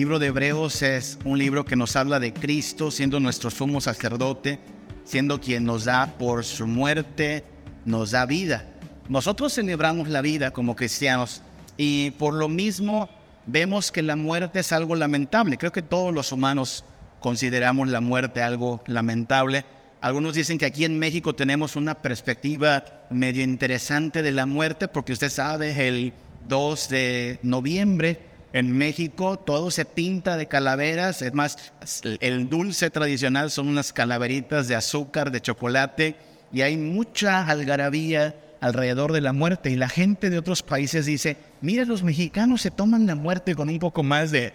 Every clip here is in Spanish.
libro de Hebreos es un libro que nos habla de Cristo siendo nuestro sumo sacerdote, siendo quien nos da por su muerte, nos da vida. Nosotros celebramos la vida como cristianos y por lo mismo vemos que la muerte es algo lamentable. Creo que todos los humanos consideramos la muerte algo lamentable. Algunos dicen que aquí en México tenemos una perspectiva medio interesante de la muerte porque usted sabe, el 2 de noviembre en México todo se pinta de calaveras, es más, el dulce tradicional son unas calaveritas de azúcar, de chocolate, y hay mucha algarabía alrededor de la muerte. Y la gente de otros países dice, mira, los mexicanos se toman la muerte con un poco más de,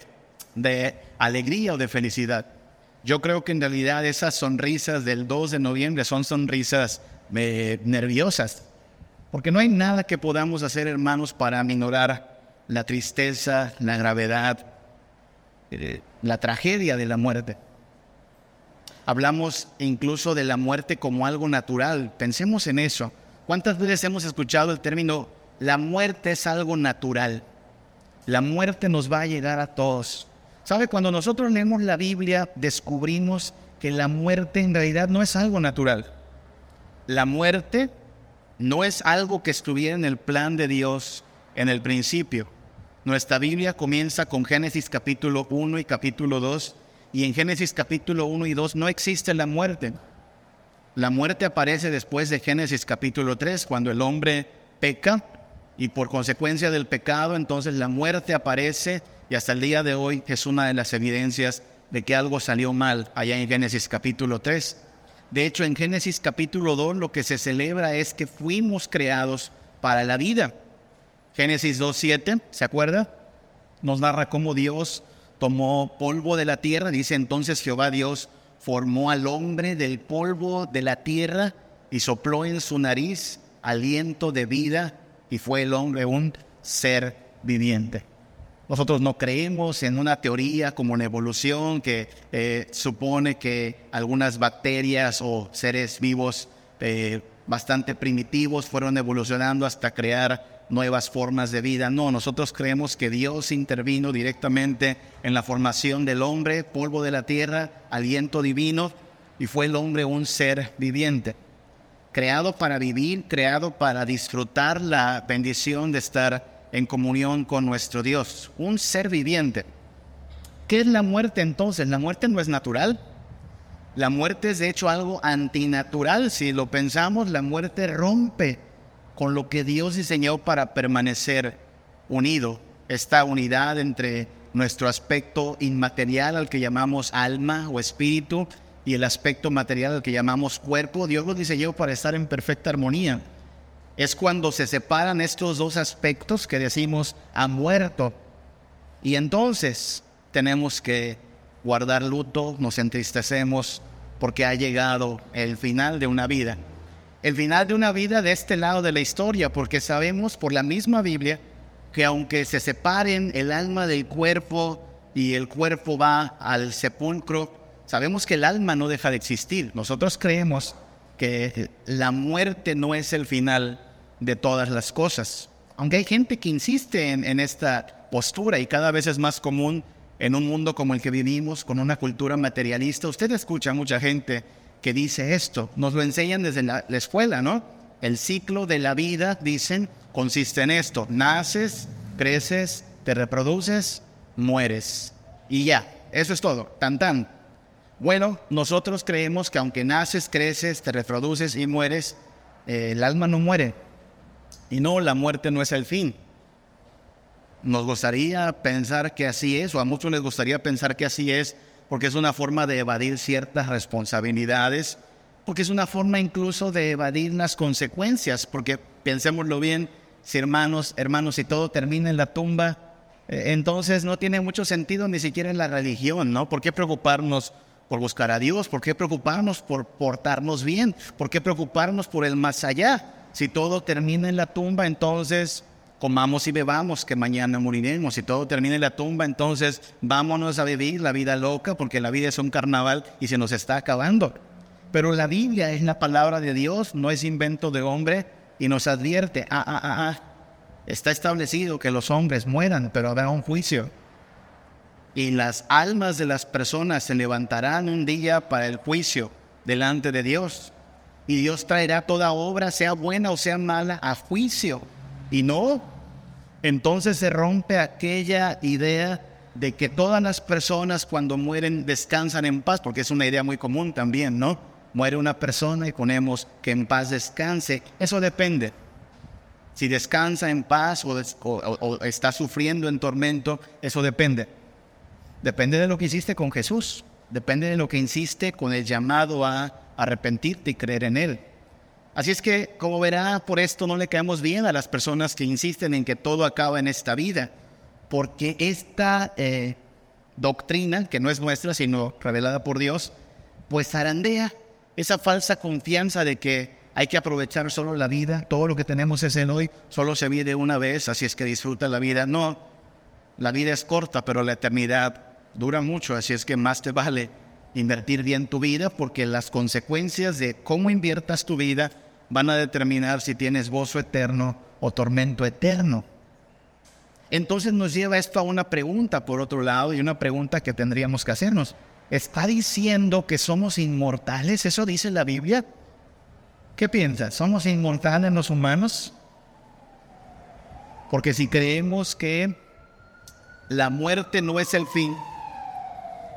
alegría o de felicidad. Yo creo que en realidad esas sonrisas del 2 de noviembre son sonrisas eh, nerviosas, porque no hay nada que podamos hacer, hermanos, para minorar la tristeza, la gravedad, eh, la tragedia de la muerte. Hablamos incluso de la muerte como algo natural. Pensemos en eso. ¿Cuántas veces hemos escuchado el término la muerte es algo natural? La muerte nos va a llegar a todos. ¿Sabe? Cuando nosotros leemos la Biblia, descubrimos que la muerte en realidad no es algo natural. La muerte no es algo que estuviera en el plan de Dios en el principio. Nuestra Biblia comienza con Génesis capítulo 1 y capítulo 2, y en Génesis capítulo 1 y 2 no existe la muerte. La muerte aparece después de Génesis capítulo 3, cuando el hombre peca, y por consecuencia del pecado, entonces la muerte aparece, y hasta el día de hoy es una de las evidencias de que algo salió mal allá en Génesis capítulo 3. De hecho, en Génesis capítulo 2 lo que se celebra es que fuimos creados para la vida. Génesis 2.7, ¿se acuerda? Nos narra cómo Dios tomó polvo de la tierra, dice entonces Jehová Dios formó al hombre del polvo de la tierra y sopló en su nariz aliento de vida y fue el hombre un ser viviente. Nosotros no creemos en una teoría como la evolución que eh, supone que algunas bacterias o seres vivos eh, bastante primitivos fueron evolucionando hasta crear nuevas formas de vida. No, nosotros creemos que Dios intervino directamente en la formación del hombre, polvo de la tierra, aliento divino, y fue el hombre un ser viviente, creado para vivir, creado para disfrutar la bendición de estar en comunión con nuestro Dios, un ser viviente. ¿Qué es la muerte entonces? La muerte no es natural. La muerte es de hecho algo antinatural. Si lo pensamos, la muerte rompe con lo que Dios diseñó para permanecer unido, esta unidad entre nuestro aspecto inmaterial al que llamamos alma o espíritu y el aspecto material al que llamamos cuerpo, Dios lo diseñó para estar en perfecta armonía. Es cuando se separan estos dos aspectos que decimos ha muerto. Y entonces tenemos que guardar luto, nos entristecemos porque ha llegado el final de una vida el final de una vida de este lado de la historia, porque sabemos por la misma Biblia que aunque se separen el alma del cuerpo y el cuerpo va al sepulcro, sabemos que el alma no deja de existir. Nosotros creemos que la muerte no es el final de todas las cosas. Aunque hay gente que insiste en, esta postura y cada vez es más común en un mundo como el que vivimos, con una cultura materialista, usted escucha a mucha gente que dice esto. Nos lo enseñan desde la, escuela, ¿no? El ciclo de la vida, dicen, consiste en esto. Naces, creces, te reproduces, mueres. Y ya, eso es todo, tan tan. Bueno, nosotros creemos que aunque naces, creces, te reproduces y mueres, eh, el alma no muere. Y no, la muerte no es el fin. Nos gustaría pensar que así es, o a muchos les gustaría pensar que así es, porque es una forma de evadir ciertas responsabilidades, porque es una forma incluso de evadir las consecuencias, porque pensémoslo bien, si hermanos, hermanos, si todo termina en la tumba, eh, entonces no tiene mucho sentido ni siquiera en la religión, ¿no? ¿Por qué preocuparnos por buscar a Dios? ¿Por qué preocuparnos por portarnos bien? ¿Por qué preocuparnos por el más allá? Si todo termina en la tumba, entonces comamos y bebamos, que mañana moriremos. Si todo termina en la tumba, entonces vámonos a vivir la vida loca, porque la vida es un carnaval y se nos está acabando. Pero la Biblia es la palabra de Dios, no es invento de hombre, y nos advierte, ah, ah, ah, ah, está establecido que los hombres mueran, pero habrá un juicio. y las almas de las personas se levantarán un día para el juicio delante de Dios. Y Dios traerá toda obra, sea buena o sea mala, a juicio. Y no, entonces se rompe aquella idea de que todas las personas cuando mueren descansan en paz, porque es una idea muy común también, ¿no? Muere una persona y ponemos que en paz descanse. Eso depende. Si descansa en paz o, está sufriendo en tormento, eso depende. Depende de lo que hiciste con Jesús. Depende de lo que insiste con el llamado a arrepentirte y creer en Él. Así es que, como verá, por esto no le caemos bien a las personas que insisten en que todo acaba en esta vida, porque esta eh, doctrina, que no es nuestra, sino revelada por Dios, pues zarandea esa falsa confianza de que hay que aprovechar solo la vida, todo lo que tenemos es en hoy, solo se vive una vez, así es que disfruta la vida. No, la vida es corta, pero la eternidad dura mucho, así es que más te vale invertir bien tu vida porque las consecuencias de cómo inviertas tu vida van a determinar si tienes gozo eterno o tormento eterno. Entonces nos lleva esto a una pregunta, por otro lado, y una pregunta que tendríamos que hacernos. ¿Está diciendo que somos inmortales? ¿Eso dice la Biblia? ¿Qué piensas? ¿Somos inmortales los humanos? Porque si creemos que la muerte no es el fin,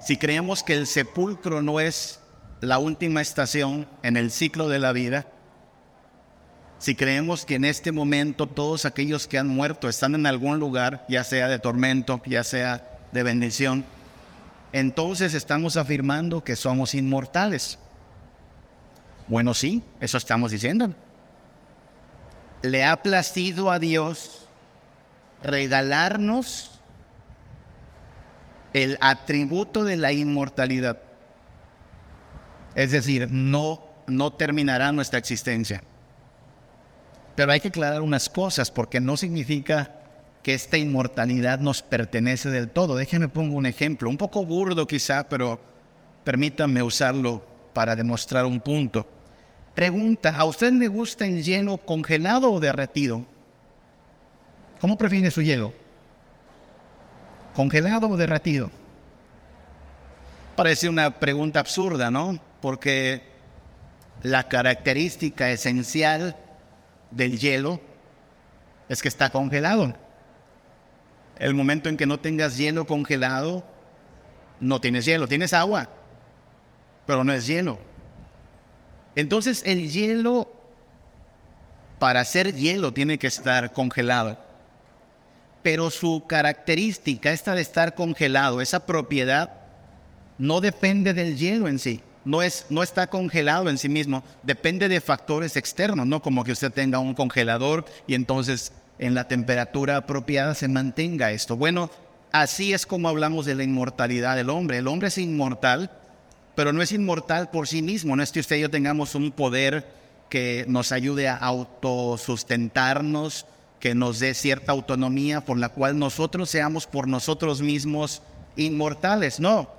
si creemos que el sepulcro no es la última estación en el ciclo de la vida, si creemos que en este momento todos aquellos que han muerto están en algún lugar, ya sea de tormento, ya sea de bendición, entonces estamos afirmando que somos inmortales. Bueno, sí, eso estamos diciendo. Le ha placido a Dios regalarnos el atributo de la inmortalidad. Es decir, no, no terminará nuestra existencia. Pero hay que aclarar unas cosas porque no significa que esta inmortalidad nos pertenece del todo. Déjenme pongo un ejemplo, un poco burdo quizá, pero permítanme usarlo para demostrar un punto. Pregunta, ¿a usted le gusta el hielo congelado o derretido? ¿Cómo prefiere su hielo? ¿Congelado o derretido? Parece una pregunta absurda, ¿no? Porque la característica esencial del hielo es que está congelado. El momento en que no tengas hielo congelado, no tienes hielo, tienes agua, pero no es hielo. Entonces el hielo, para ser hielo, tiene que estar congelado. Pero su característica, esta de estar congelado, esa propiedad, no depende del hielo en sí. No, es, no está congelado en sí mismo, depende de factores externos, no como que usted tenga un congelador y entonces en la temperatura apropiada se mantenga esto. Bueno, así es como hablamos de la inmortalidad del hombre. El hombre es inmortal pero no es inmortal por sí mismo. No es que usted y yo tengamos un poder que nos ayude a autosustentarnos, que nos dé cierta autonomía por la cual nosotros seamos por nosotros mismos inmortales. No,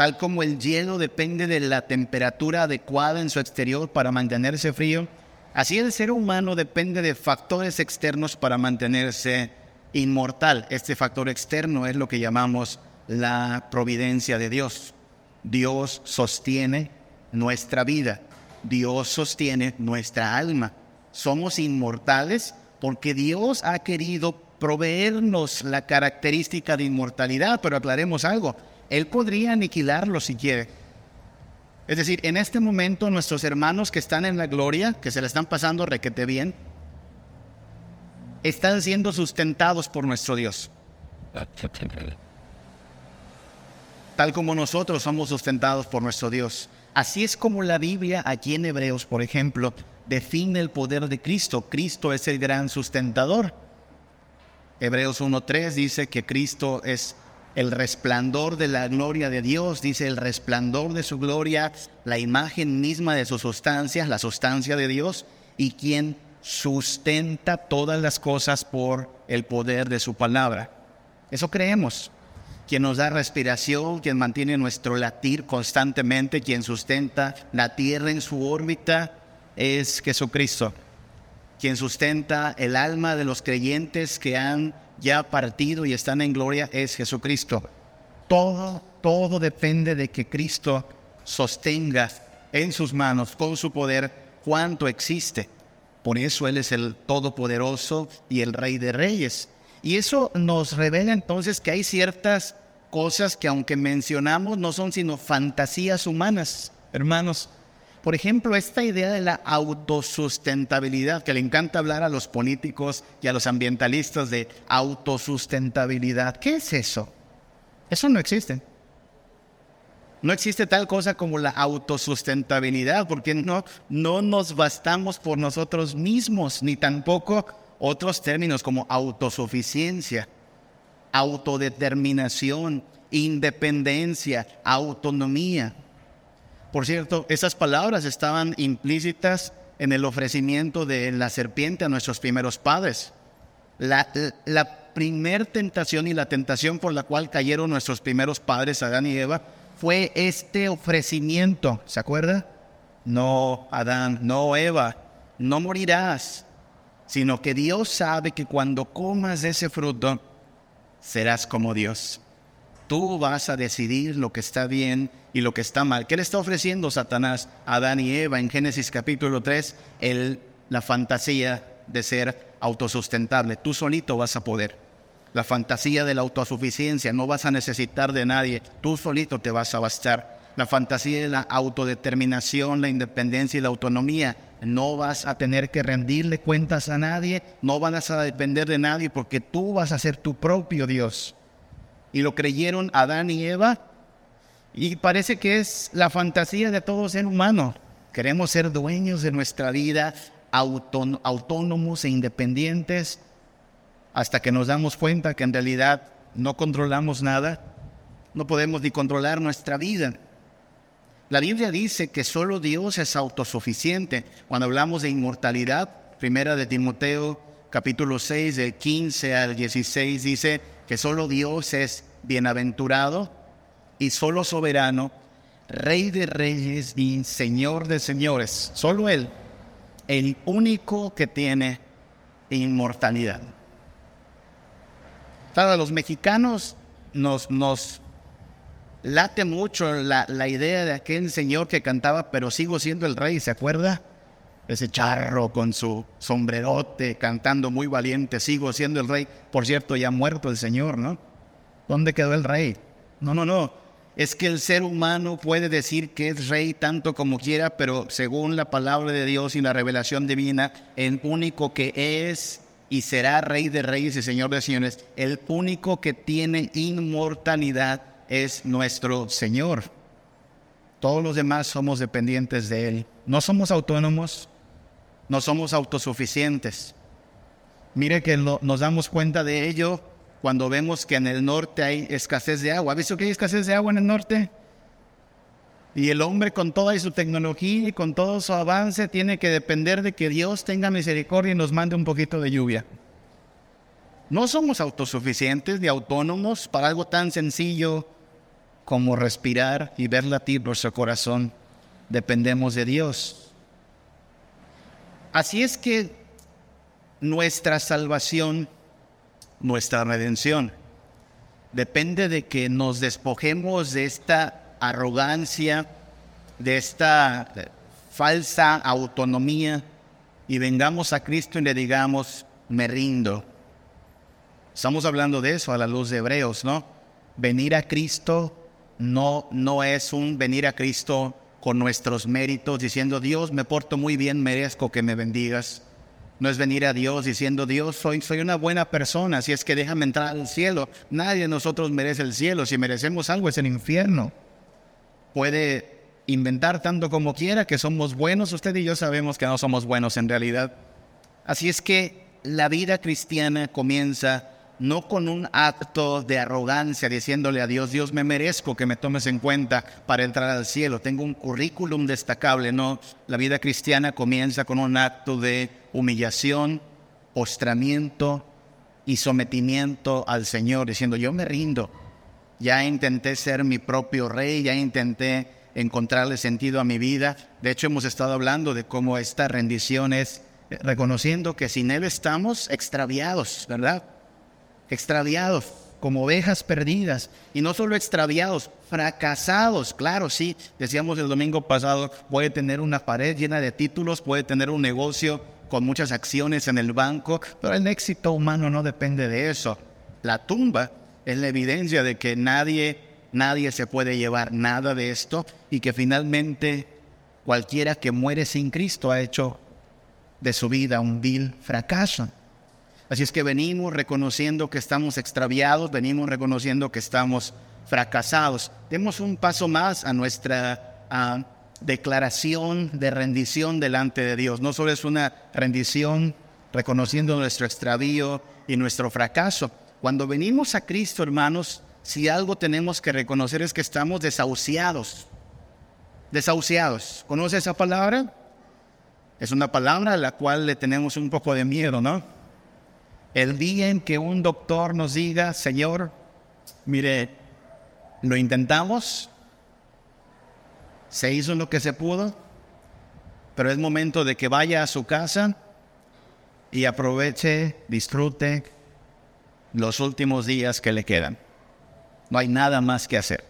tal como el hielo depende de la temperatura adecuada en su exterior para mantenerse frío, así el ser humano depende de factores externos para mantenerse inmortal. Este factor externo es lo que llamamos la providencia de Dios. Dios sostiene nuestra vida, Dios sostiene nuestra alma. Somos inmortales porque Dios ha querido proveernos la característica de inmortalidad, pero aclaremos algo, Él podría aniquilarlo si quiere. Es decir, en este momento nuestros hermanos que están en la gloria, que se le están pasando requete bien, están siendo sustentados por nuestro Dios tal como nosotros somos sustentados por nuestro Dios. Así es como la Biblia aquí en Hebreos, por ejemplo, define el poder de Cristo. Cristo es el gran sustentador. Hebreos 1.3 dice que Cristo es el resplandor de la gloria de Dios, dice el resplandor de su gloria, la imagen misma de su sustancia, la sustancia de Dios, y quien sustenta todas las cosas por el poder de su palabra. Eso creemos quien nos da respiración, quien mantiene nuestro latir constantemente, quien sustenta la tierra en su órbita, es Jesucristo. Quien sustenta el alma de los creyentes que han ya partido y están en gloria es Jesucristo. Todo, todo depende de que Cristo sostenga en sus manos, con su poder, cuanto existe. Por eso Él es el Todopoderoso y el Rey de Reyes. Y eso nos revela entonces que hay ciertas cosas que aunque mencionamos no son sino fantasías humanas, hermanos. Por ejemplo, esta idea de la autosustentabilidad, que le encanta hablar a los políticos y a los ambientalistas de autosustentabilidad. ¿Qué es eso? Eso no existe. No existe tal cosa como la autosustentabilidad, porque no, no nos bastamos por nosotros mismos, ni tampoco otros términos como autosuficiencia, autodeterminación, independencia, autonomía. Por cierto, esas palabras estaban implícitas en el ofrecimiento de la serpiente a nuestros primeros padres. La, la primer tentación y la tentación por la cual cayeron nuestros primeros padres, Adán y Eva, fue este ofrecimiento. ¿Se acuerda? No, Adán, no, Eva, no morirás, sino que Dios sabe que cuando comas ese fruto, serás como Dios. Tú vas a decidir lo que está bien y lo que está mal. ¿Qué le está ofreciendo Satanás a Adán y Eva en Génesis capítulo 3? El, la fantasía de ser autosustentable. Tú solito vas a poder la fantasía de la autosuficiencia, no vas a necesitar de nadie, tú solito te vas a bastar. La fantasía de la autodeterminación, la independencia y la autonomía, no vas a tener que rendirle cuentas a nadie, no vas a depender de nadie porque tú vas a ser tu propio Dios. Y lo creyeron Adán y Eva y parece que es la fantasía de todo ser humano. Queremos ser dueños de nuestra vida, autónomos e independientes, hasta que nos damos cuenta que en realidad no controlamos nada, no podemos ni controlar nuestra vida. La Biblia dice que solo Dios es autosuficiente. Cuando hablamos de inmortalidad, primera de Timoteo capítulo 6, de 15 al 16, dice que solo Dios es bienaventurado y solo soberano, rey de reyes y señor de señores. Solo Él, el único que tiene inmortalidad. Para los mexicanos nos, nos late mucho la, la, idea de aquel señor que cantaba, pero sigo siendo el rey, ¿se acuerda? Ese charro con su sombrerote, cantando muy valiente, sigo siendo el rey. Por cierto, ya muerto el señor, ¿no? ¿Dónde quedó el rey? No, no, no. Es que el ser humano puede decir que es rey tanto como quiera, pero según la palabra de Dios y la revelación divina, el único que es y será Rey de Reyes y Señor de Señores. El único que tiene inmortalidad es nuestro Señor. Todos los demás somos dependientes de Él. No somos autónomos, no somos autosuficientes. Mire que nos damos cuenta de ello cuando vemos que en el norte hay escasez de agua. ¿Ha visto que hay escasez de agua en el norte? Y el hombre con toda su tecnología y con todo su avance tiene que depender de que Dios tenga misericordia y nos mande un poquito de lluvia. No somos autosuficientes ni autónomos para algo tan sencillo como respirar y ver latir nuestro corazón. Dependemos de Dios. Así es que nuestra salvación, nuestra redención, depende de que nos despojemos de esta arrogancia, de esta falsa autonomía y vengamos a Cristo y le digamos, me rindo. Estamos hablando de eso a la luz de Hebreos, ¿no? Venir a Cristo no, no es un venir a Cristo con nuestros méritos diciendo, Dios, me porto muy bien, merezco que me bendigas. No es venir a Dios diciendo, Dios, soy, soy una buena persona, si es que déjame entrar al cielo. Nadie de nosotros merece el cielo, si merecemos algo es el infierno puede inventar tanto como quiera que somos buenos, usted y yo sabemos que no somos buenos en realidad. Así es que la vida cristiana comienza no con un acto de arrogancia diciéndole a Dios, Dios me merezco que me tomes en cuenta para entrar al cielo, tengo un currículum destacable, no, la vida cristiana comienza con un acto de humillación, postramiento y sometimiento al Señor, diciendo, yo me rindo, ya intenté ser mi propio rey, ya intenté encontrarle sentido a mi vida. De hecho, hemos estado hablando de cómo esta rendición es eh, reconociendo que sin Él estamos extraviados, ¿verdad? Extraviados. como ovejas perdidas. Y no solo extraviados, fracasados. Claro, sí, decíamos el domingo pasado, puede tener una pared llena de títulos, puede tener un negocio con muchas acciones en el banco, pero el éxito humano no depende de eso. La tumba es la evidencia de que nadie, nadie se puede llevar nada de esto y que finalmente cualquiera que muere sin Cristo ha hecho de su vida un vil fracaso. Así es que venimos reconociendo que estamos extraviados, venimos reconociendo que estamos fracasados. Demos un paso más a nuestra declaración de rendición delante de Dios. No solo es una rendición reconociendo nuestro extravío y nuestro fracaso. Cuando venimos a Cristo, hermanos, si algo tenemos que reconocer es que estamos desahuciados. Desahuciados. ¿Conoce esa palabra? Es una palabra a la cual le tenemos un poco de miedo, ¿no? El día en que un doctor nos diga, Señor, mire, lo intentamos, se hizo lo que se pudo, pero es momento de que vaya a su casa y aproveche, disfrute los últimos días que le quedan. No hay nada más que hacer.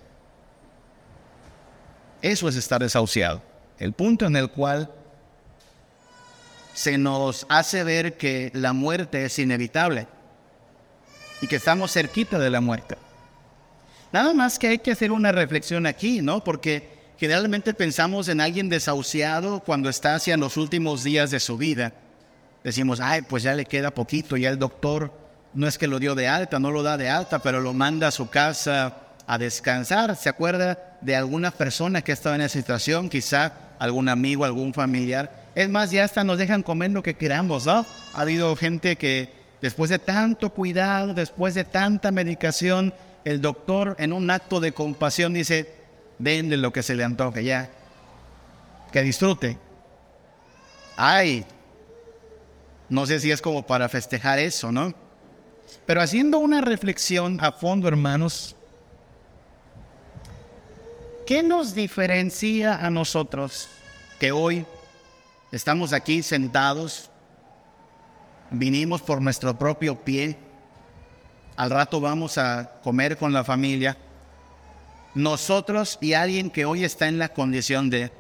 Eso es estar desahuciado. El punto en el cual se nos hace ver que la muerte es inevitable y que estamos cerquita de la muerte. Nada más que hay que hacer una reflexión aquí, ¿no? Porque generalmente pensamos en alguien desahuciado cuando está hacia los últimos días de su vida. Decimos, ay, pues ya le queda poquito, ya el doctor no es que lo dio de alta, no lo da de alta, pero lo manda a su casa a descansar. ¿Se acuerda de alguna persona que estaba en esa situación? Quizá algún amigo, algún familiar es más, ya hasta nos dejan comer lo que queramos, ¿no? Ha habido gente que después de tanto cuidado, después de tanta medicación, el doctor en un acto de compasión dice, denle lo que se le antoje ya, que disfrute. Ay, no sé si es como para festejar eso, ¿no? Pero haciendo una reflexión a fondo, hermanos, ¿qué nos diferencia a nosotros que hoy Estamos aquí sentados, vinimos por nuestro propio pie, al rato vamos a comer con la familia. Nosotros y alguien que hoy está en la condición de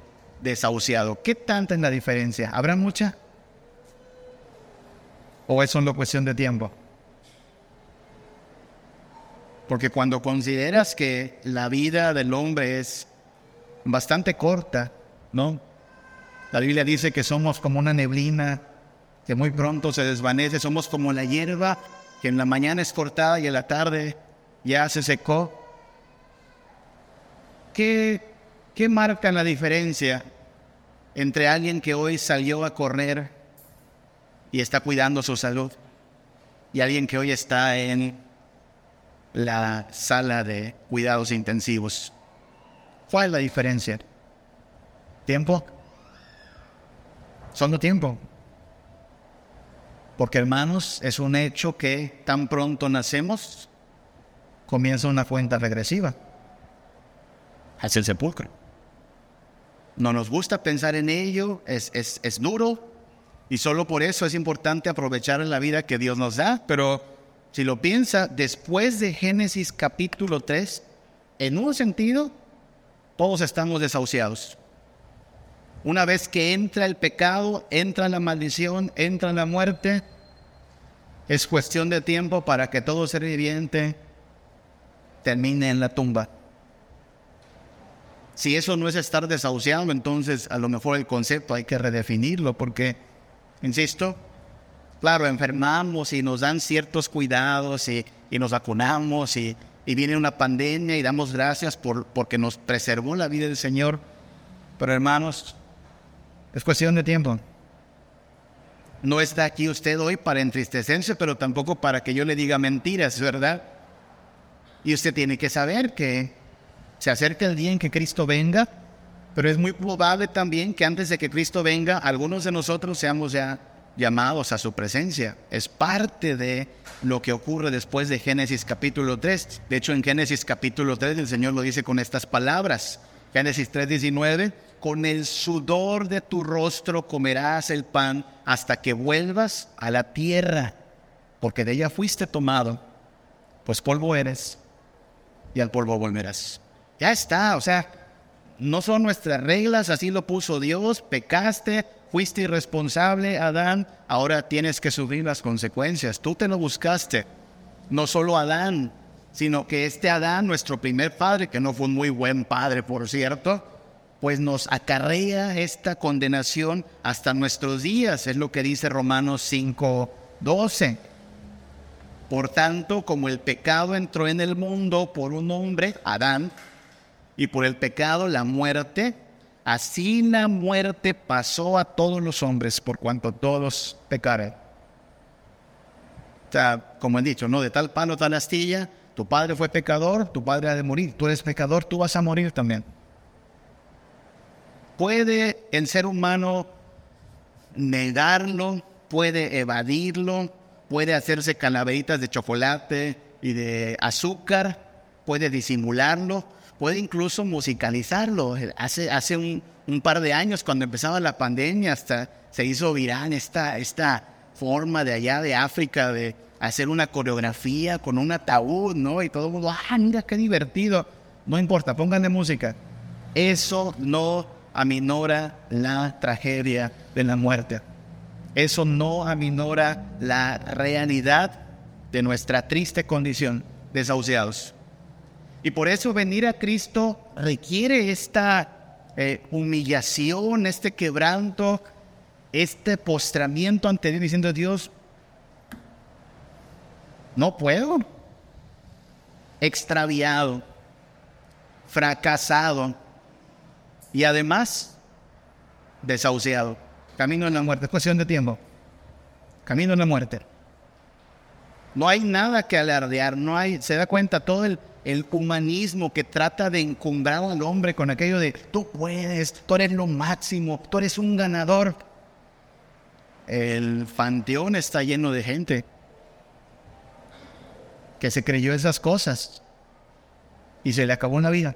desahuciado, ¿qué tanta es la diferencia? ¿Habrá mucha? ¿O es solo cuestión de tiempo? Porque cuando consideras que la vida del hombre es bastante corta, ¿no? La Biblia dice que somos como una neblina que muy pronto se desvanece, somos como la hierba que en la mañana es cortada y en la tarde ya se secó. ¿Qué, qué marca la diferencia entre alguien que hoy salió a correr y está cuidando su salud y alguien que hoy está en la sala de cuidados intensivos? ¿Cuál es la diferencia? ¿Tiempo? Solo tiempo. Porque hermanos, es un hecho que tan pronto nacemos, comienza una cuenta regresiva. Es el sepulcro. No nos gusta pensar en ello, es, es, es duro, y solo por eso es importante aprovechar la vida que Dios nos da. Pero si lo piensa, después de Génesis capítulo 3, en un sentido, todos estamos desahuciados. Una vez que entra el pecado, entra la maldición, entra la muerte, es cuestión de tiempo para que todo ser viviente termine en la tumba. Si eso no es estar desahuciado, entonces a lo mejor el concepto hay que redefinirlo porque, insisto, claro, enfermamos y nos dan ciertos cuidados y, nos vacunamos y, y, viene una pandemia y damos gracias por, porque nos preservó la vida del Señor. Pero hermanos, es cuestión de tiempo. No está aquí usted hoy para entristecerse, pero tampoco para que yo le diga mentiras, ¿verdad? Y usted tiene que saber que se acerca el día en que Cristo venga, pero es muy probable también que antes de que Cristo venga, algunos de nosotros seamos ya llamados a su presencia. Es parte de lo que ocurre después de Génesis capítulo 3. De hecho, en Génesis capítulo 3 el Señor lo dice con estas palabras. Génesis 3:19 con el sudor de tu rostro comerás el pan hasta que vuelvas a la tierra, porque de ella fuiste tomado, pues polvo eres y al polvo volverás. Ya está, o sea, no son nuestras reglas, así lo puso Dios, pecaste, fuiste irresponsable, Adán, ahora tienes que subir las consecuencias. Tú te lo buscaste, no solo Adán, sino que este Adán, nuestro primer padre, que no fue un muy buen padre, por cierto, pues nos acarrea esta condenación hasta nuestros días, es lo que dice Romanos 5, 12. Por tanto, como el pecado entró en el mundo por un hombre, Adán, y por el pecado la muerte, así la muerte pasó a todos los hombres por cuanto todos pecaron. O sea, como he dicho, ¿no? De tal palo, tal astilla, tu padre fue pecador, tu padre ha de morir, tú eres pecador, tú vas a morir también. Puede el ser humano negarlo, puede evadirlo, puede hacerse calaveritas de chocolate y de azúcar, puede disimularlo, puede incluso musicalizarlo. Hace, hace un, par de años, cuando empezaba la pandemia, hasta se hizo viral esta, esta forma de allá de África de hacer una coreografía con un ataúd, ¿no? Y todo el mundo, ah, mira qué divertido. No importa, pongan de música. Eso no aminora la tragedia de la muerte. Eso no aminora la realidad de nuestra triste condición, desahuciados. Y por eso venir a Cristo requiere esta eh, humillación, este quebranto, este postramiento ante Dios, diciendo, Dios, no puedo. Extraviado, fracasado y además desahuciado. Camino en la muerte, es cuestión de tiempo. Camino en la muerte. No hay nada que alardear, no hay, se da cuenta todo el, el humanismo que trata de encumbrar al hombre con aquello de tú puedes, tú eres lo máximo, tú eres un ganador. El panteón está lleno de gente que se creyó esas cosas y se le acabó la vida.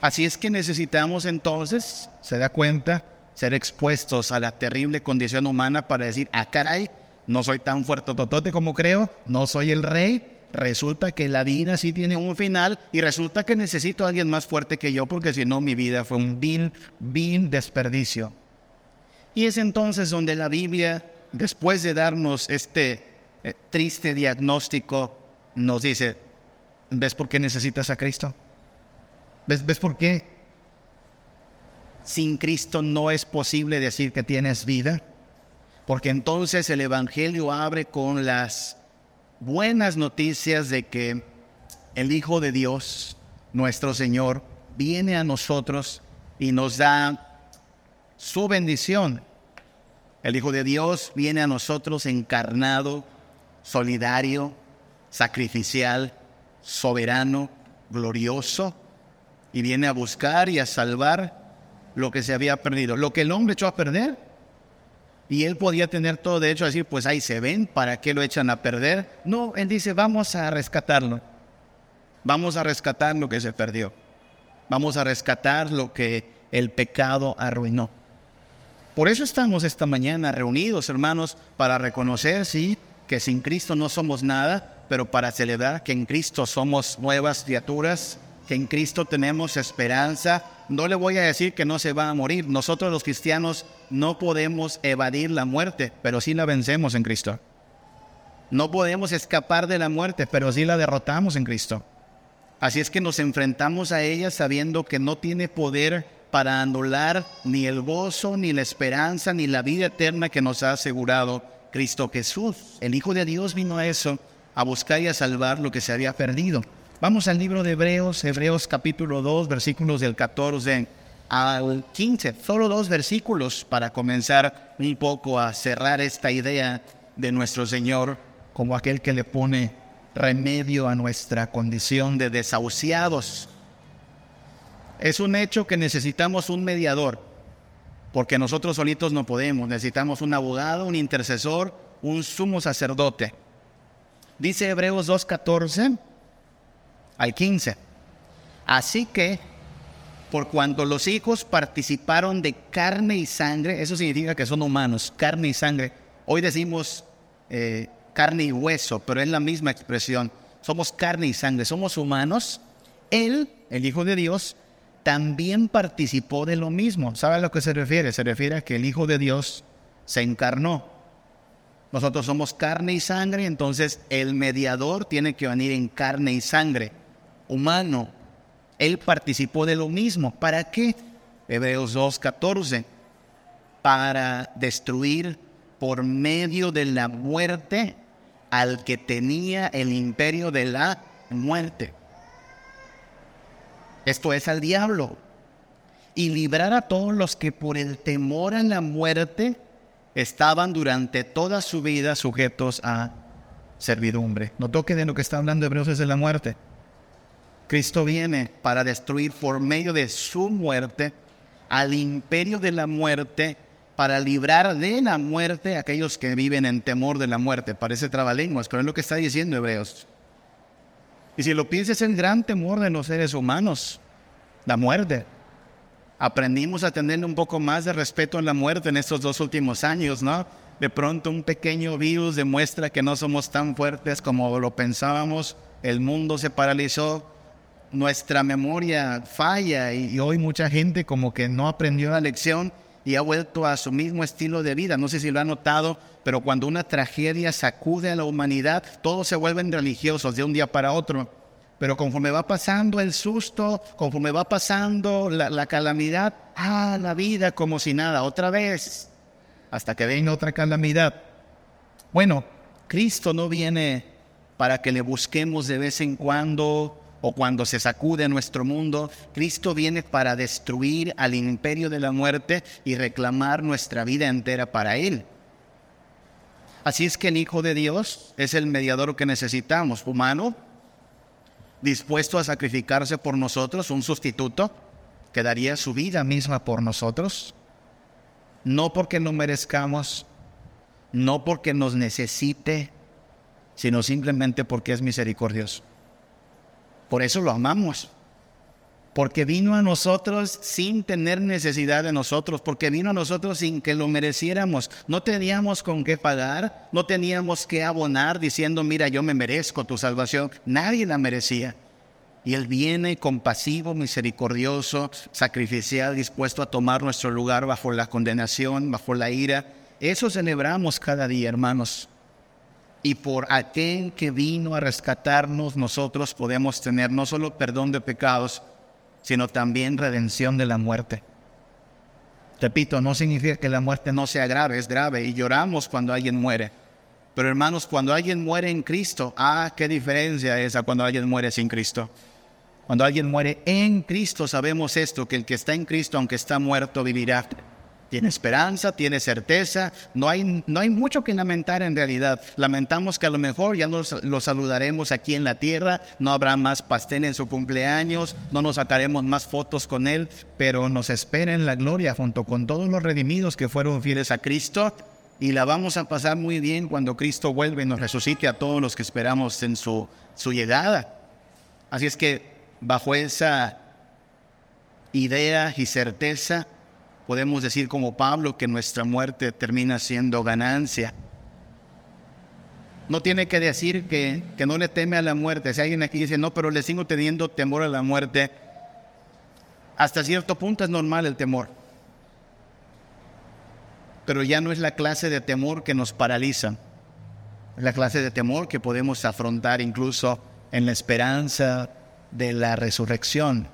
Así es que necesitamos entonces, se da cuenta, ser expuestos a la terrible condición humana para decir, ah, caray, no soy tan fuerte totote como creo, no soy el rey. Resulta que la vida sí tiene un final y resulta que necesito a alguien más fuerte que yo porque si no mi vida fue un vil, vil desperdicio. Y es entonces donde la Biblia, después de darnos este eh, triste diagnóstico, nos dice, ¿ves por qué necesitas a Cristo? ¿Ves, ¿Ves por qué? Sin Cristo no es posible decir que tienes vida porque entonces el Evangelio abre con las buenas noticias de que el Hijo de Dios, nuestro Señor, viene a nosotros y nos da su bendición. El Hijo de Dios viene a nosotros encarnado, solidario, sacrificial, soberano, glorioso, y viene a buscar y a salvar lo que se había perdido. Lo que el hombre echó a perder, y él podía tener todo derecho a decir, pues ahí se ven, ¿para qué lo echan a perder? No, él dice, vamos a rescatarlo. Vamos a rescatar lo que se perdió. Vamos a rescatar lo que el pecado arruinó. Por eso estamos esta mañana reunidos, hermanos, para reconocer, sí, que sin Cristo no somos nada, pero para celebrar que en Cristo somos nuevas criaturas, que en Cristo tenemos esperanza. No le voy a decir que no se va a morir. Nosotros los cristianos no podemos evadir la muerte, pero sí la vencemos en Cristo. No podemos escapar de la muerte, pero sí la derrotamos en Cristo. Así es que nos enfrentamos a ella sabiendo que no tiene poder para anular ni el gozo, ni la esperanza, ni la vida eterna que nos ha asegurado Cristo Jesús. El Hijo de Dios vino a eso, a buscar y a salvar lo que se había perdido. Vamos al libro de Hebreos, Hebreos capítulo 2, versículos del 14 al 15. Solo dos versículos para comenzar un poco a cerrar esta idea de nuestro Señor como aquel que le pone remedio a nuestra condición de desahuciados. Es un hecho que necesitamos un mediador, porque nosotros solitos no podemos. Necesitamos un abogado, un intercesor, un sumo sacerdote. Dice Hebreos 2.14 al 15. Así que, por cuanto los hijos participaron de carne y sangre, eso significa que son humanos, carne y sangre. Hoy decimos eh, carne y hueso, pero es la misma expresión. Somos carne y sangre, somos humanos. Él, el Hijo de Dios, también participó de lo mismo. ¿Sabe a lo que se refiere? Se refiere a que el Hijo de Dios se encarnó. Nosotros somos carne y sangre, entonces el mediador tiene que venir en carne y sangre, humano. Él participó de lo mismo. ¿Para qué? Hebreos 2.14. Para destruir por medio de la muerte al que tenía el imperio de la muerte. Esto es al diablo. Y librar a todos los que por el temor a la muerte estaban durante toda su vida sujetos a servidumbre. No toque de lo que está hablando Hebreos es de la muerte. Cristo viene para destruir por medio de su muerte al imperio de la muerte para librar de la muerte a aquellos que viven en temor de la muerte. Parece trabalenguas, pero es lo que está diciendo Hebreos. Y si lo piensas, el gran temor de los seres humanos, la muerte. Aprendimos a tener un poco más de respeto a la muerte en estos dos últimos años, ¿no? De pronto un pequeño virus demuestra que no somos tan fuertes como lo pensábamos, el mundo se paralizó, nuestra memoria falla y, hoy mucha gente como que no aprendió la lección y ha vuelto a su mismo estilo de vida. No sé si lo ha notado, pero cuando una tragedia sacude a la humanidad, todos se vuelven religiosos de un día para otro. Pero conforme va pasando el susto, conforme va pasando la, la calamidad, ah, la vida como si nada, otra vez, hasta que venga otra calamidad. Bueno, Cristo no viene para que le busquemos de vez en cuando o cuando se sacude nuestro mundo, Cristo viene para destruir al imperio de la muerte y reclamar nuestra vida entera para Él. Así es que el Hijo de Dios es el mediador que necesitamos, humano, dispuesto a sacrificarse por nosotros, un sustituto que daría su vida misma por nosotros, no porque lo merezcamos, no porque nos necesite, sino simplemente porque es misericordioso. Por eso lo amamos. Porque vino a nosotros sin tener necesidad de nosotros, porque vino a nosotros sin que lo mereciéramos. No teníamos con qué pagar, no teníamos que abonar diciendo, mira, yo me merezco tu salvación. Nadie la merecía. Y Él viene compasivo, misericordioso, sacrificial, dispuesto a tomar nuestro lugar bajo la condenación, bajo la ira. Eso celebramos cada día, hermanos y por aquel que vino a rescatarnos nosotros podemos tener no solo perdón de pecados, sino también redención de la muerte. Repito, no significa que la muerte no sea grave, es grave y lloramos cuando alguien muere. Pero hermanos, cuando alguien muere en Cristo, ah, qué diferencia es a cuando alguien muere sin Cristo. Cuando alguien muere en Cristo sabemos esto, que el que está en Cristo, aunque está muerto, vivirá tiene esperanza, tiene certeza, no hay, no hay mucho que lamentar en realidad. Lamentamos que a lo mejor ya nos lo saludaremos aquí en la tierra, no habrá más pastel en su cumpleaños, no nos sacaremos más fotos con él, pero nos espera en la gloria junto con todos los redimidos que fueron fieles a Cristo y la vamos a pasar muy bien cuando Cristo vuelve y nos resucite a todos los que esperamos en su, su llegada. Así es que bajo esa idea y certeza, podemos decir como Pablo que nuestra muerte termina siendo ganancia. No tiene que decir que, que no le teme a la muerte. Si alguien aquí dice, no, pero le sigo teniendo temor a la muerte, hasta cierto punto es normal el temor. Pero ya no es la clase de temor que nos paraliza. Es la clase de temor que podemos afrontar incluso en la esperanza de la resurrección.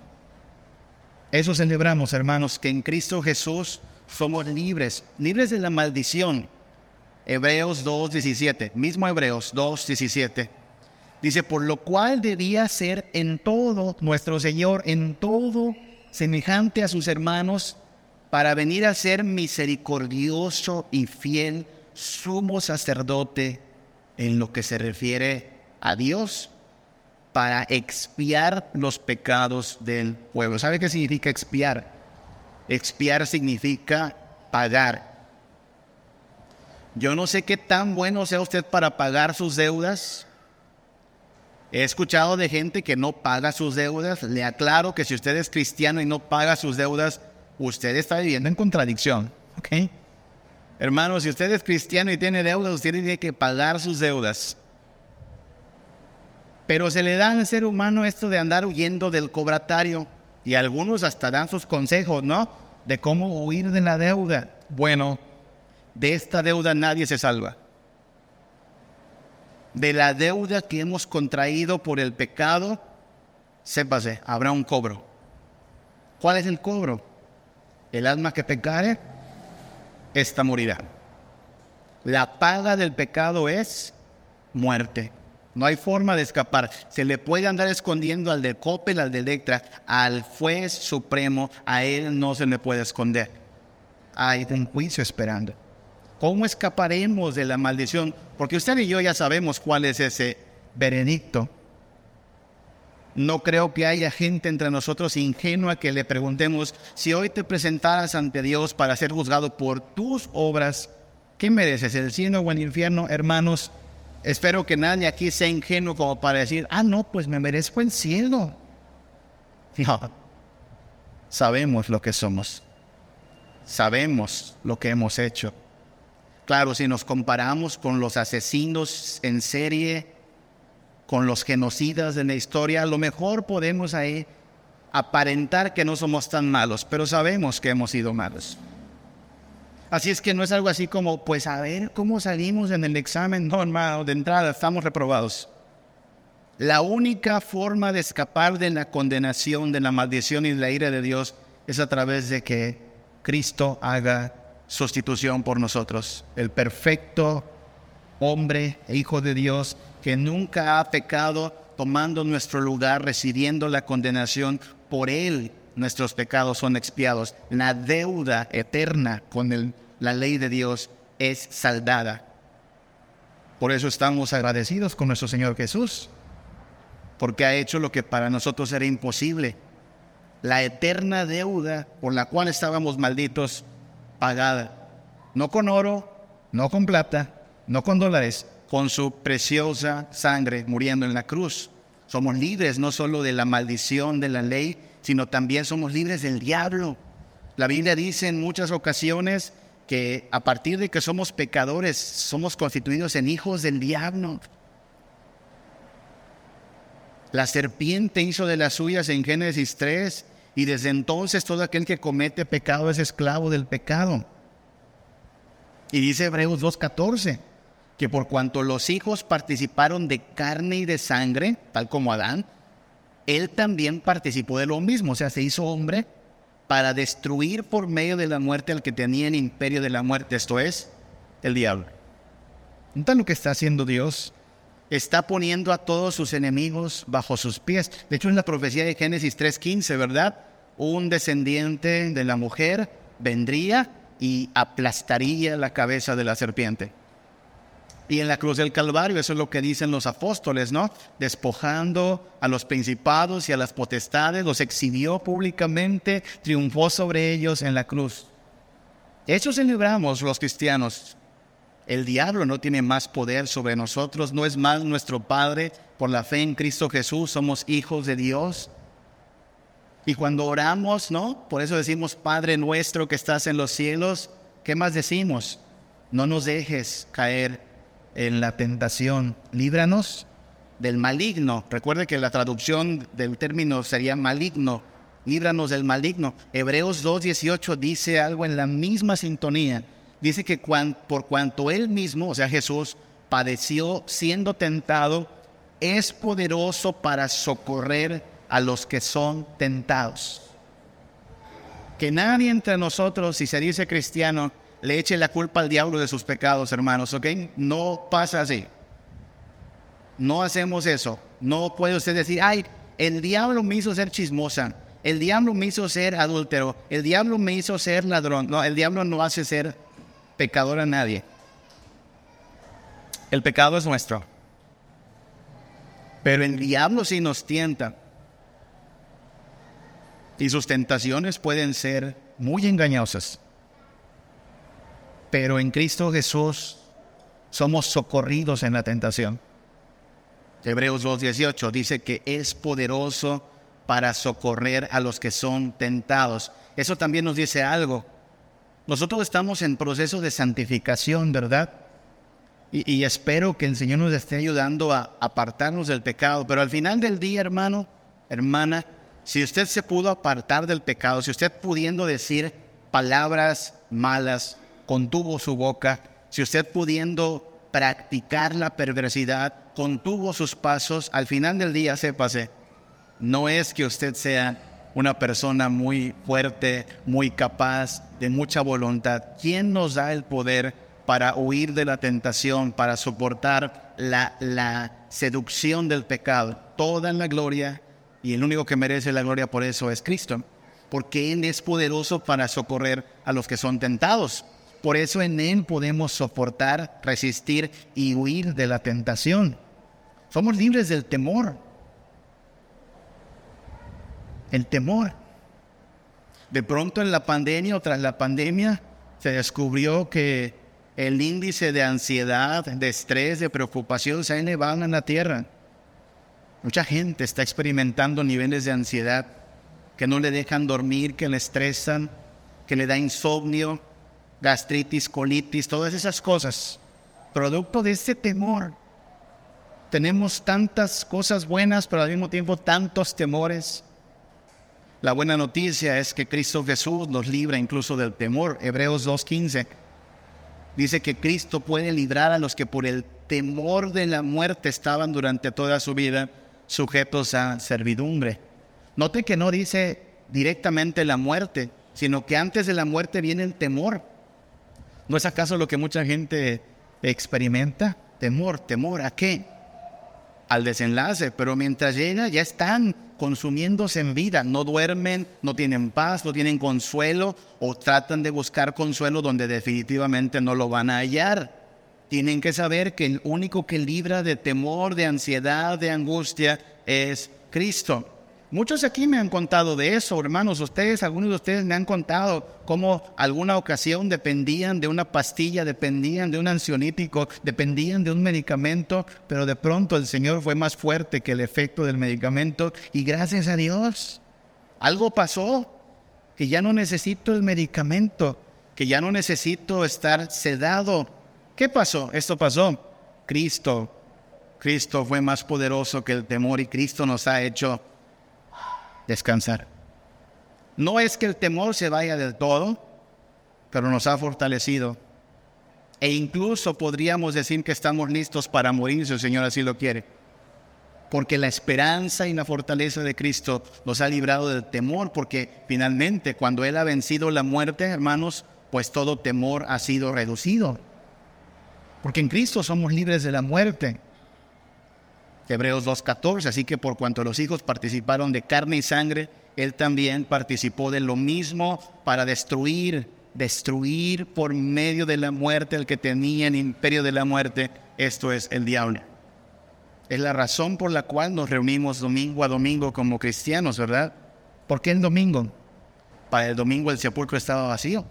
Eso celebramos, hermanos, que en Cristo Jesús somos libres, libres de la maldición. Hebreos 2.17, mismo Hebreos 2.17. Dice, por lo cual debía ser en todo nuestro Señor, en todo semejante a sus hermanos, para venir a ser misericordioso y fiel sumo sacerdote en lo que se refiere a Dios para expiar los pecados del pueblo. ¿Sabe qué significa expiar? Expiar significa pagar. Yo no sé qué tan bueno sea usted para pagar sus deudas. He escuchado de gente que no paga sus deudas. Le aclaro que si usted es cristiano y no paga sus deudas, usted está viviendo en contradicción. ¿ok? Hermanos, si usted es cristiano y tiene deudas, usted tiene que pagar sus deudas. Pero se le da al ser humano esto de andar huyendo del cobratario. Y algunos hasta dan sus consejos, ¿no? De cómo huir de la deuda. Bueno, de esta deuda nadie se salva. De la deuda que hemos contraído por el pecado, sépase, habrá un cobro. ¿Cuál es el cobro? El alma que pecare, esta morirá. La paga del pecado es muerte. No hay forma de escapar. Se le puede andar escondiendo al de Coppel, al de Electra, al juez supremo, a él no se le puede esconder. Hay un juicio esperando. ¿Cómo escaparemos de la maldición? Porque usted y yo ya sabemos cuál es ese veredicto. No creo que haya gente entre nosotros ingenua que le preguntemos, si hoy te presentaras ante Dios para ser juzgado por tus obras, ¿qué mereces, el cielo o el infierno, hermanos? Espero que nadie aquí sea ingenuo como para decir, ah, no, pues me merezco el cielo. No, sabemos lo que somos. Sabemos lo que hemos hecho. Claro, si nos comparamos con los asesinos en serie, con los genocidas de la historia, lo mejor podemos ahí aparentar que no somos tan malos, pero sabemos que hemos sido malos. Así es que no es algo así como, pues a ver cómo salimos en el examen. No, de entrada estamos reprobados. La única forma de escapar de la condenación, de la maldición y de la ira de Dios es a través de que Cristo haga sustitución por nosotros. El perfecto hombre e hijo de Dios que nunca ha pecado, tomando nuestro lugar, recibiendo la condenación por Él nuestros pecados son expiados. La deuda eterna con la ley de Dios es saldada. Por eso estamos agradecidos con nuestro Señor Jesús, porque ha hecho lo que para nosotros era imposible. La eterna deuda por la cual estábamos malditos, pagada. No con oro, no con plata, no con dólares, con su preciosa sangre muriendo en la cruz. Somos libres no solo de la maldición de la ley, sino también somos libres del diablo. La Biblia dice en muchas ocasiones que a partir de que somos pecadores, somos constituidos en hijos del diablo. La serpiente hizo de las suyas en Génesis 3 y desde entonces todo aquel que comete pecado es esclavo del pecado. Y dice Hebreos 2.14 que por cuanto los hijos participaron de carne y de sangre, tal como Adán, él también participó de lo mismo, o sea, se hizo hombre para destruir por medio de la muerte al que tenía el imperio de la muerte, esto es, el diablo. Entonces lo que está haciendo Dios? Está poniendo a todos sus enemigos bajo sus pies. De hecho, en la profecía de Génesis 3.15, ¿verdad? Un descendiente de la mujer vendría y aplastaría la cabeza de la serpiente. Y en la cruz del Calvario, eso es lo que dicen los apóstoles, ¿no? Despojando a los principados y a las potestades, los exhibió públicamente, triunfó sobre ellos en la cruz. Eso celebramos los cristianos. El diablo no tiene más poder sobre nosotros, no es más nuestro Padre. Por la fe en Cristo Jesús somos hijos de Dios. Y cuando oramos, ¿no? Por eso decimos, Padre nuestro que estás en los cielos, ¿qué más decimos? No nos dejes caer en la tentación, líbranos del maligno. Recuerde que la traducción del término sería maligno, líbranos del maligno. Hebreos 2.18 dice algo en la misma sintonía. Dice que por cuanto él mismo, o sea Jesús, padeció siendo tentado, es poderoso para socorrer a los que son tentados. Que nadie entre nosotros, si se dice cristiano, le eche la culpa al diablo de sus pecados, hermanos, ¿ok? No pasa así. No hacemos eso. No puede usted decir, ay, el diablo me hizo ser chismosa, el diablo me hizo ser adúltero, el diablo me hizo ser ladrón. No, el diablo no hace ser pecador a nadie. El pecado es nuestro. Pero el diablo sí nos tienta. Y sus tentaciones pueden ser muy engañosas pero en Cristo Jesús somos socorridos en la tentación. Hebreos 2.18 dice que es poderoso para socorrer a los que son tentados. Eso también nos dice algo. Nosotros estamos en proceso de santificación, ¿verdad? Y, y, espero que el Señor nos esté ayudando a apartarnos del pecado. Pero al final del día, hermano, hermana, si usted se pudo apartar del pecado, si usted pudiendo decir palabras malas, contuvo su boca, si usted pudiendo practicar la perversidad, contuvo sus pasos, al final del día, sépase, no es que usted sea una persona muy fuerte, muy capaz, de mucha voluntad. ¿Quién nos da el poder para huir de la tentación, para soportar la, la seducción del pecado? Toda la gloria y el único que merece la gloria por eso es Cristo, porque Él es poderoso para socorrer a los que son tentados. Por eso en Él podemos soportar, resistir y huir de la tentación. Somos libres del temor. El temor. De pronto en la pandemia o tras la pandemia se descubrió que el índice de ansiedad, de estrés, de preocupación se elevado en la tierra. Mucha gente está experimentando niveles de ansiedad que no le dejan dormir, que le estresan, que le da insomnio, gastritis, colitis, todas esas cosas. Producto de ese temor. Tenemos tantas cosas buenas, pero al mismo tiempo tantos temores. La buena noticia es que Cristo Jesús nos libra incluso del temor. Hebreos 2.15 dice que Cristo puede librar a los que por el temor de la muerte estaban durante toda su vida sujetos a servidumbre. Note que no dice directamente la muerte, sino que antes de la muerte viene el temor. ¿No es acaso lo que mucha gente experimenta? Temor, temor, ¿a qué? Al desenlace, pero mientras llega ya están consumiéndose en vida, no duermen, no tienen paz, no tienen consuelo o tratan de buscar consuelo donde definitivamente no lo van a hallar. Tienen que saber que el único que libra de temor, de ansiedad, de angustia es Cristo. Muchos aquí me han contado de eso, hermanos. Ustedes, algunos de ustedes me han contado cómo alguna ocasión dependían de una pastilla, dependían de un ansiolítico, dependían de un medicamento, pero de pronto el Señor fue más fuerte que el efecto del medicamento y gracias a Dios algo pasó, que ya no necesito el medicamento, que ya no necesito estar sedado ¿Qué pasó? Esto pasó. Cristo, Cristo fue más poderoso que el temor y Cristo nos ha hecho descansar. No es que el temor se vaya del todo, pero nos ha fortalecido. E incluso podríamos decir que estamos listos para morir si el Señor así lo quiere. Porque la esperanza y la fortaleza de Cristo nos ha librado del temor, porque finalmente cuando Él ha vencido la muerte, hermanos, pues todo temor ha sido reducido porque en Cristo somos libres de la muerte. Hebreos 2.14, así que por cuanto los hijos participaron de carne y sangre, Él también participó de lo mismo para destruir, destruir por medio de la muerte el que tenía el imperio de la muerte, esto es el diablo. Es la razón por la cual nos reunimos domingo a domingo como cristianos, ¿verdad? ¿Por qué el domingo? Para el domingo el sepulcro estaba vacío.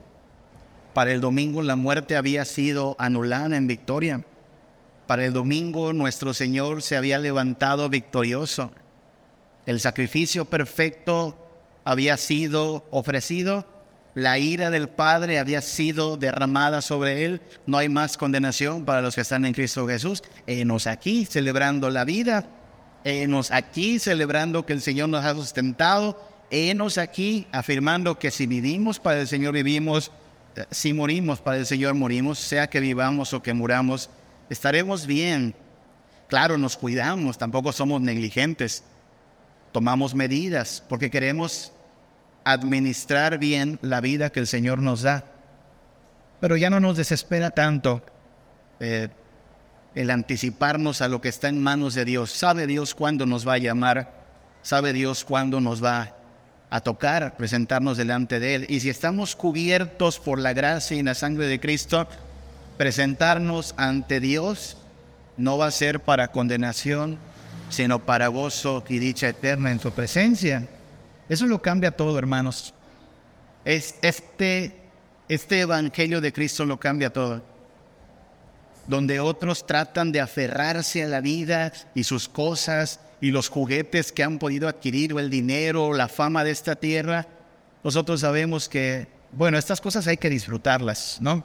Para el domingo la muerte había sido anulada en victoria. Para el domingo nuestro Señor se había levantado victorioso. El sacrificio perfecto había sido ofrecido. La ira del Padre había sido derramada sobre él. No hay más condenación para los que están en Cristo Jesús. Enos aquí celebrando la vida. Enos aquí celebrando que el Señor nos ha sustentado. Enos aquí afirmando que si vivimos para el Señor vivimos si morimos para el Señor, morimos, sea que vivamos o que muramos, estaremos bien. Claro, nos cuidamos, tampoco somos negligentes. Tomamos medidas porque queremos administrar bien la vida que el Señor nos da. Pero ya no nos desespera tanto eh, el anticiparnos a lo que está en manos de Dios. Sabe Dios cuándo nos va a llamar, sabe Dios cuándo nos va a a tocar, presentarnos delante de Él. Y si estamos cubiertos por la gracia y la sangre de Cristo, presentarnos ante Dios no va a ser para condenación, sino para gozo y dicha eterna en su presencia. Eso lo cambia todo, hermanos. Es este, este evangelio de Cristo lo cambia todo. Donde otros tratan de aferrarse a la vida y sus cosas y los juguetes que han podido adquirir o el dinero o la fama de esta tierra, nosotros sabemos que bueno, estas cosas hay que disfrutarlas, ¿no?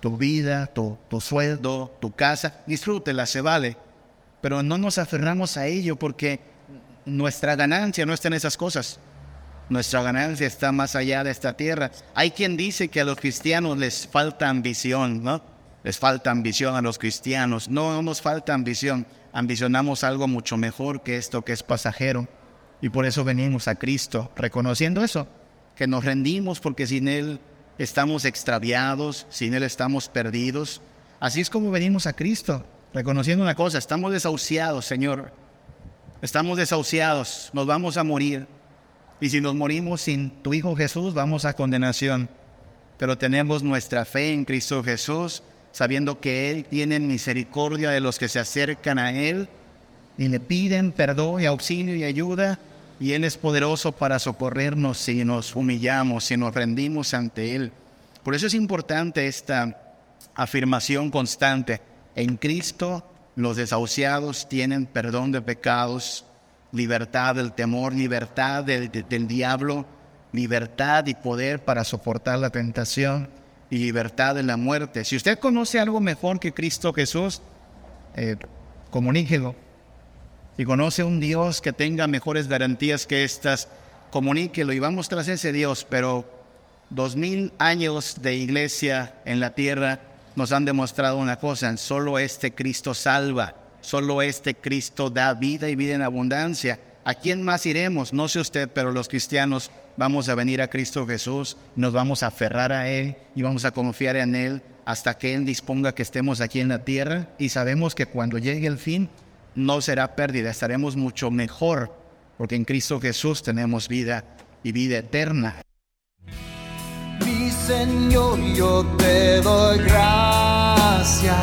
Tu vida, tu, tu sueldo, tu casa, disfrútela, se vale. Pero no nos aferramos a ello porque nuestra ganancia no está en esas cosas. Nuestra ganancia está más allá de esta tierra. Hay quien dice que a los cristianos les falta ambición, ¿no? Les falta ambición a los cristianos. No, no nos falta ambición. Ambicionamos algo mucho mejor que esto que es pasajero. Y por eso venimos a Cristo, reconociendo eso, que nos rendimos porque sin Él estamos extraviados, sin Él estamos perdidos. Así es como venimos a Cristo, reconociendo una cosa, estamos desahuciados, Señor. Estamos desahuciados, nos vamos a morir. Y si nos morimos sin tu Hijo Jesús, vamos a condenación. Pero tenemos nuestra fe en Cristo Jesús, sabiendo que Él tiene misericordia de los que se acercan a Él y le piden perdón y auxilio y ayuda y Él es poderoso para socorrernos si nos humillamos, si nos rendimos ante Él. Por eso es importante esta afirmación constante. En Cristo los desahuciados tienen perdón de pecados, libertad del temor, libertad del, diablo, libertad y poder para soportar la tentación y libertad de la muerte. Si usted conoce algo mejor que Cristo Jesús, eh, comuníquelo y conoce un Dios que tenga mejores garantías que estas, comuníquelo y vamos tras ese Dios, pero dos mil años de iglesia en la tierra nos han demostrado una cosa, solo este Cristo salva, solo este Cristo da vida y vida en abundancia. ¿A quién más iremos? No sé usted, pero los cristianos vamos a venir a Cristo Jesús, nos vamos a aferrar a Él y vamos a confiar en Él hasta que Él disponga que estemos aquí en la tierra y sabemos que cuando llegue el fin no será pérdida, estaremos mucho mejor, porque en Cristo Jesús tenemos vida y vida eterna. Mi Señor, yo te doy gracias,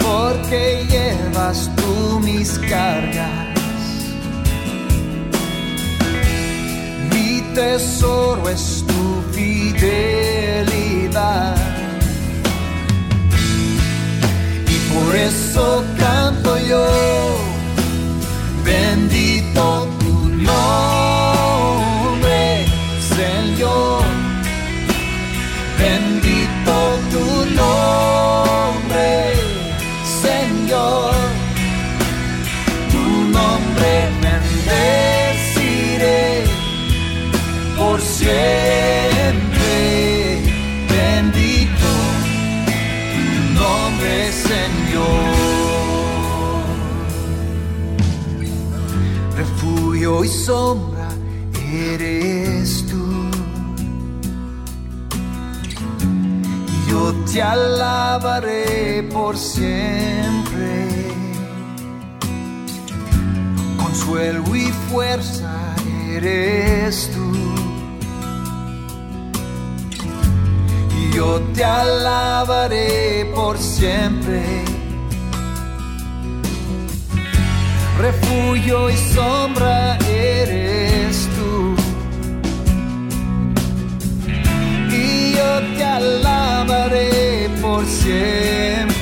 porque llevas tú mis cargas. Mi tesoro es tu fidelidad alabaré por siempre. Consuelo y fuerza eres tú. Y yo te alabaré por siempre. Refugio y sombra eres tú. Y yo te alabaré. por siempre.